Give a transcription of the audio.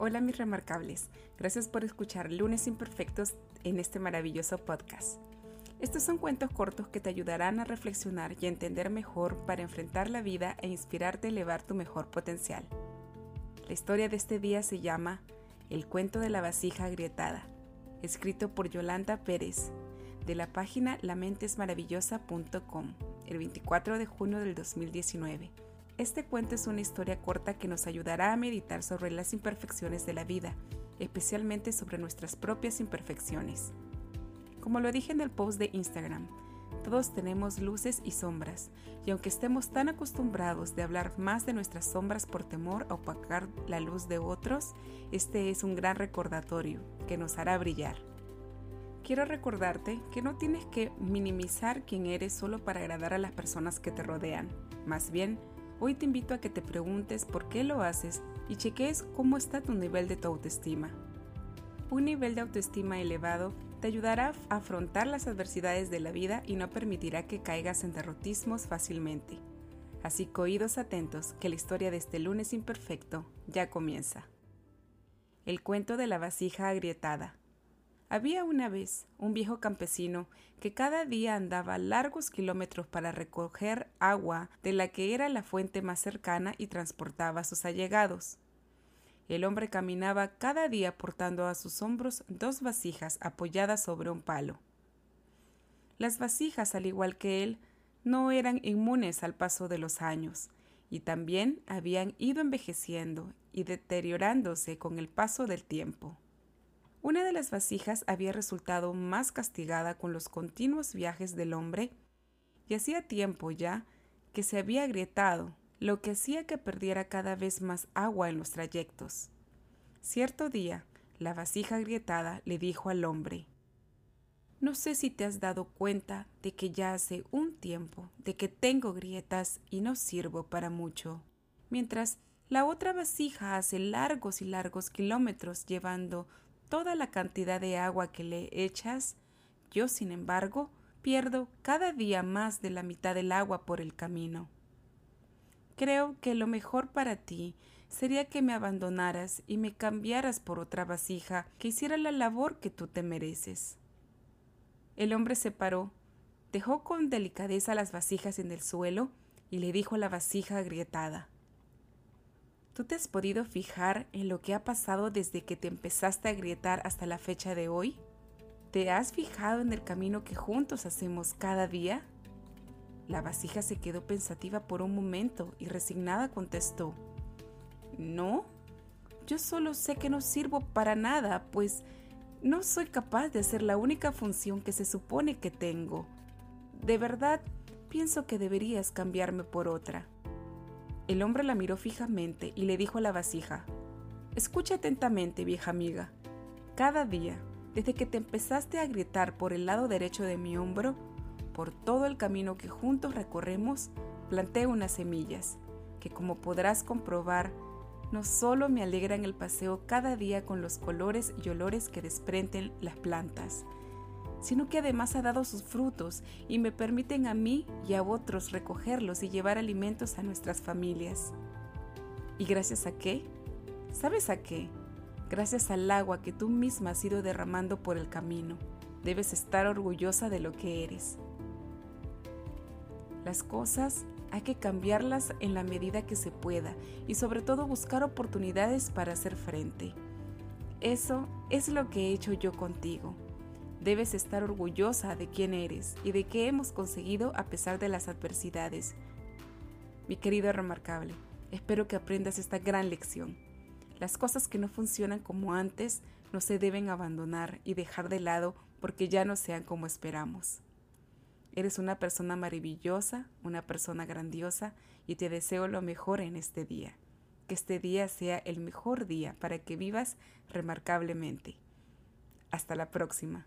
Hola mis remarcables, gracias por escuchar Lunes Imperfectos en este maravilloso podcast. Estos son cuentos cortos que te ayudarán a reflexionar y a entender mejor para enfrentar la vida e inspirarte a elevar tu mejor potencial. La historia de este día se llama El cuento de la vasija agrietada, escrito por Yolanda Pérez, de la página lamentesmaravillosa.com, el 24 de junio del 2019 este cuento es una historia corta que nos ayudará a meditar sobre las imperfecciones de la vida, especialmente sobre nuestras propias imperfecciones. Como lo dije en el post de Instagram, todos tenemos luces y sombras, y aunque estemos tan acostumbrados de hablar más de nuestras sombras por temor a opacar la luz de otros, este es un gran recordatorio que nos hará brillar. Quiero recordarte que no tienes que minimizar quién eres solo para agradar a las personas que te rodean, más bien, Hoy te invito a que te preguntes por qué lo haces y cheques cómo está tu nivel de autoestima. Un nivel de autoestima elevado te ayudará a afrontar las adversidades de la vida y no permitirá que caigas en derrotismos fácilmente. Así que oídos atentos que la historia de este lunes imperfecto ya comienza. El cuento de la vasija agrietada. Había una vez un viejo campesino que cada día andaba largos kilómetros para recoger agua de la que era la fuente más cercana y transportaba a sus allegados. El hombre caminaba cada día portando a sus hombros dos vasijas apoyadas sobre un palo. Las vasijas, al igual que él, no eran inmunes al paso de los años, y también habían ido envejeciendo y deteriorándose con el paso del tiempo. Una de las vasijas había resultado más castigada con los continuos viajes del hombre y hacía tiempo ya que se había agrietado, lo que hacía que perdiera cada vez más agua en los trayectos. Cierto día, la vasija agrietada le dijo al hombre, No sé si te has dado cuenta de que ya hace un tiempo de que tengo grietas y no sirvo para mucho, mientras la otra vasija hace largos y largos kilómetros llevando toda la cantidad de agua que le echas, yo, sin embargo, pierdo cada día más de la mitad del agua por el camino. Creo que lo mejor para ti sería que me abandonaras y me cambiaras por otra vasija que hiciera la labor que tú te mereces. El hombre se paró, dejó con delicadeza las vasijas en el suelo y le dijo a la vasija agrietada ¿Tú te has podido fijar en lo que ha pasado desde que te empezaste a agrietar hasta la fecha de hoy? ¿Te has fijado en el camino que juntos hacemos cada día? La vasija se quedó pensativa por un momento y resignada contestó, No, yo solo sé que no sirvo para nada, pues no soy capaz de hacer la única función que se supone que tengo. De verdad, pienso que deberías cambiarme por otra. El hombre la miró fijamente y le dijo a la vasija, Escucha atentamente, vieja amiga. Cada día, desde que te empezaste a gritar por el lado derecho de mi hombro, por todo el camino que juntos recorremos, planté unas semillas, que como podrás comprobar, no solo me alegran el paseo cada día con los colores y olores que desprenden las plantas, sino que además ha dado sus frutos y me permiten a mí y a otros recogerlos y llevar alimentos a nuestras familias. ¿Y gracias a qué? ¿Sabes a qué? Gracias al agua que tú misma has ido derramando por el camino. Debes estar orgullosa de lo que eres. Las cosas hay que cambiarlas en la medida que se pueda y sobre todo buscar oportunidades para hacer frente. Eso es lo que he hecho yo contigo. Debes estar orgullosa de quién eres y de qué hemos conseguido a pesar de las adversidades. Mi querido remarcable, espero que aprendas esta gran lección. Las cosas que no funcionan como antes no se deben abandonar y dejar de lado porque ya no sean como esperamos. Eres una persona maravillosa, una persona grandiosa y te deseo lo mejor en este día. Que este día sea el mejor día para que vivas remarcablemente. Hasta la próxima.